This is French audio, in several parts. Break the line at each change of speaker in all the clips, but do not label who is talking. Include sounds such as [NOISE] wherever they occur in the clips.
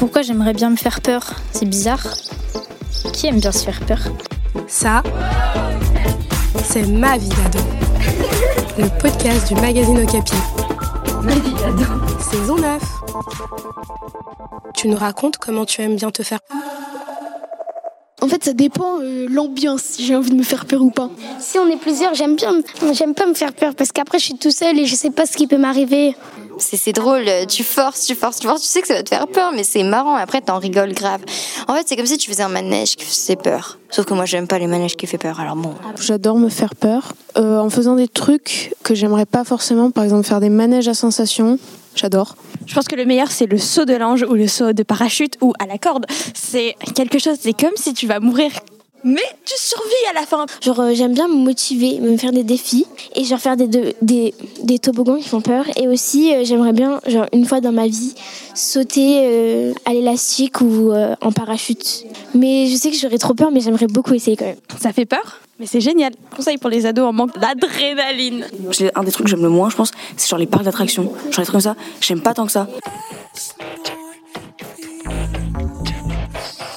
Pourquoi j'aimerais bien me faire peur C'est bizarre. Qui aime bien se faire peur
Ça, c'est ma vie d'ado. Le podcast du magazine Okapi.
Ma vie d'ado.
Saison 9. Tu nous racontes comment tu aimes bien te faire peur
En fait, ça dépend euh, l'ambiance, si j'ai envie de me faire peur ou pas.
Si on est plusieurs, j'aime bien, j'aime pas me faire peur parce qu'après je suis tout seul et je sais pas ce qui peut m'arriver.
C'est drôle, tu forces, tu forces, tu forces, tu sais que ça va te faire peur, mais c'est marrant. Après, t'en rigoles grave. En fait, c'est comme si tu faisais un manège qui faisait peur. Sauf que moi, j'aime pas les manèges qui font peur. Alors bon.
J'adore me faire peur euh, en faisant des trucs que j'aimerais pas forcément. Par exemple, faire des manèges à sensations. J'adore.
Je pense que le meilleur, c'est le saut de l'ange ou le saut de parachute ou à la corde. C'est quelque chose, c'est comme si tu vas mourir mais tu survis à la fin.
Genre, euh, j'aime bien me motiver, me faire des défis et genre faire des, de- des, des toboggans qui font peur. Et aussi, euh, j'aimerais bien, genre, une fois dans ma vie, sauter euh, à l'élastique ou euh, en parachute. Mais je sais que j'aurais trop peur, mais j'aimerais beaucoup essayer quand même.
Ça fait peur, mais c'est génial. Conseil pour les ados en manque d'adrénaline.
C'est un des trucs que j'aime le moins, je pense, c'est genre les parcs d'attractions. Genre les trucs comme ça, j'aime pas tant que ça.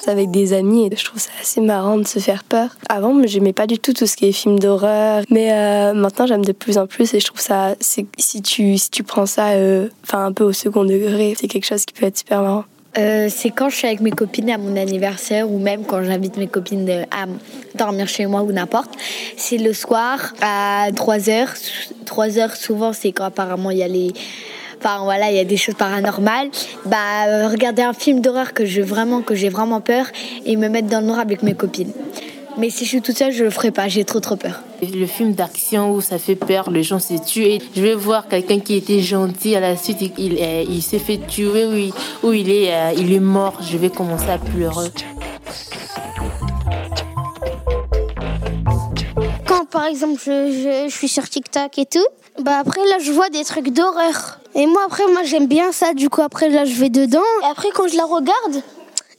Avec des amis et je trouve ça assez marrant de se faire peur. Avant, j'aimais pas du tout tout ce qui est film d'horreur, mais euh, maintenant j'aime de plus en plus et je trouve ça, si tu, si tu prends ça euh, un peu au second degré, c'est quelque chose qui peut être super marrant.
Euh, c'est quand je suis avec mes copines à mon anniversaire ou même quand j'invite mes copines à dormir chez moi ou n'importe. C'est le soir à 3h. 3h, souvent, c'est quand apparemment il y a les. Enfin voilà, il y a des choses paranormales. Bah, euh, regarder un film d'horreur que je vraiment j'ai vraiment peur et me mettre dans le noir avec mes copines. Mais si je suis toute seule, je le ferai pas. J'ai trop trop peur.
Le film d'action où ça fait peur, les gens se tuent. Je vais voir quelqu'un qui était gentil, à la suite il, il, euh, s'est fait tuer ou il est, euh, il est mort. Je vais commencer à pleurer.
Par exemple je, je, je suis sur TikTok et tout, bah après là je vois des trucs d'horreur. Et moi après moi j'aime bien ça, du coup après là je vais dedans. Et après quand je la regarde,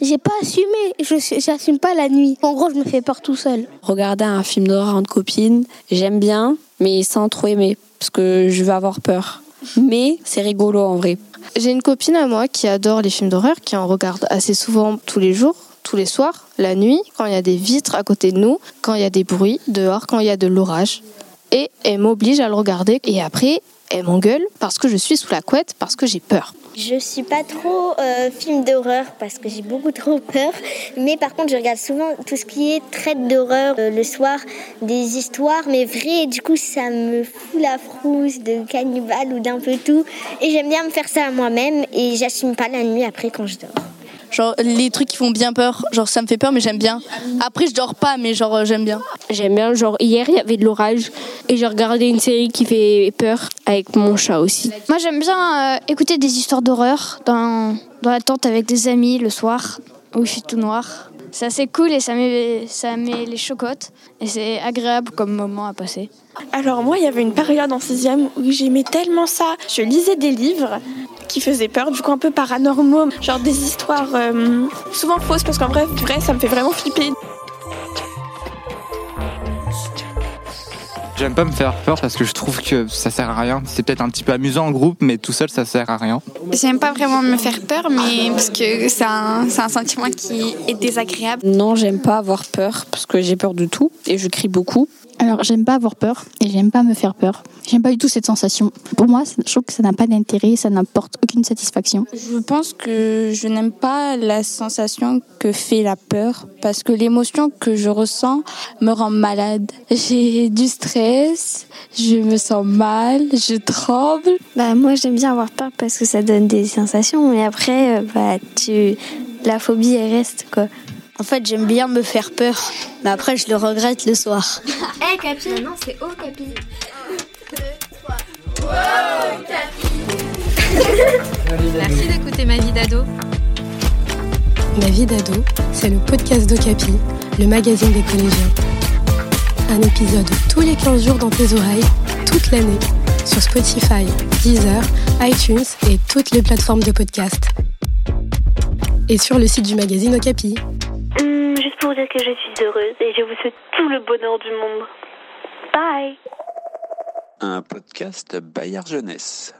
j'ai pas assumé, je j'assume pas la nuit. En gros je me fais peur tout seul.
Regarder un film d'horreur entre copines, j'aime bien, mais sans trop aimer, parce que je vais avoir peur. Mais c'est rigolo en vrai.
J'ai une copine à moi qui adore les films d'horreur, qui en regarde assez souvent tous les jours, tous les soirs, la nuit, quand il y a des vitres à côté de nous, quand il y a des bruits dehors, quand il y a de l'orage. Et elle m'oblige à le regarder. Et après, elle m'engueule parce que je suis sous la couette, parce que j'ai peur.
Je suis pas trop euh, film d'horreur parce que j'ai beaucoup [LAUGHS] trop peur. Mais par contre, je regarde souvent tout ce qui est traite d'horreur euh, le soir, des histoires, mais vraies. Du coup, ça me fout la frousse de cannibale ou d'un peu tout. Et j'aime bien me faire ça à moi-même et j'assume pas la nuit après quand je dors.
Genre les trucs qui font bien peur, genre ça me fait peur mais j'aime bien. Après je dors pas mais genre euh, j'aime bien.
J'aime bien, genre hier il y avait de l'orage et j'ai regardé une série qui fait peur avec mon chat aussi.
Moi j'aime bien euh, écouter des histoires d'horreur dans, dans la tente avec des amis le soir où je suis tout noir. C'est assez cool et ça met, ça met les chocottes et c'est agréable comme moment à passer.
Alors moi, il y avait une période en sixième où j'aimais tellement ça. Je lisais des livres qui faisaient peur, du coup un peu paranormaux, genre des histoires euh, souvent fausses parce qu'en vrai, vrai, ça me fait vraiment flipper.
J'aime pas me faire peur parce que je trouve que ça sert à rien. C'est peut-être un petit peu amusant en groupe, mais tout seul ça sert à rien.
J'aime pas vraiment me faire peur, mais parce que c'est un, c'est un sentiment qui est désagréable.
Non, j'aime pas avoir peur parce que j'ai peur de tout et je crie beaucoup.
Alors, j'aime pas avoir peur et j'aime pas me faire peur. J'aime pas du tout cette sensation. Pour moi, je trouve que ça n'a pas d'intérêt, ça n'apporte aucune satisfaction.
Je pense que je n'aime pas la sensation que fait la peur parce que l'émotion que je ressens me rend malade. [LAUGHS] J'ai du stress, je me sens mal, je tremble.
Bah moi j'aime bien avoir peur parce que ça donne des sensations mais après euh, bah tu la phobie elle reste quoi.
En fait, j'aime bien me faire peur, mais après, je le regrette le soir.
Hé, [LAUGHS] hey, Capi Non, c'est Oh, Capi. 1, 2, 3. Capi
Merci d'écouter Ma vie d'ado.
Ma vie d'ado, c'est le podcast d'Ocapi, le magazine des collégiens. Un épisode tous les 15 jours dans tes oreilles, toute l'année, sur Spotify, Deezer, iTunes et toutes les plateformes de podcast. Et sur le site du magazine Okapi.
Pour dire que je suis heureuse et je vous souhaite tout le bonheur du monde. Bye
Un podcast Bayard Jeunesse.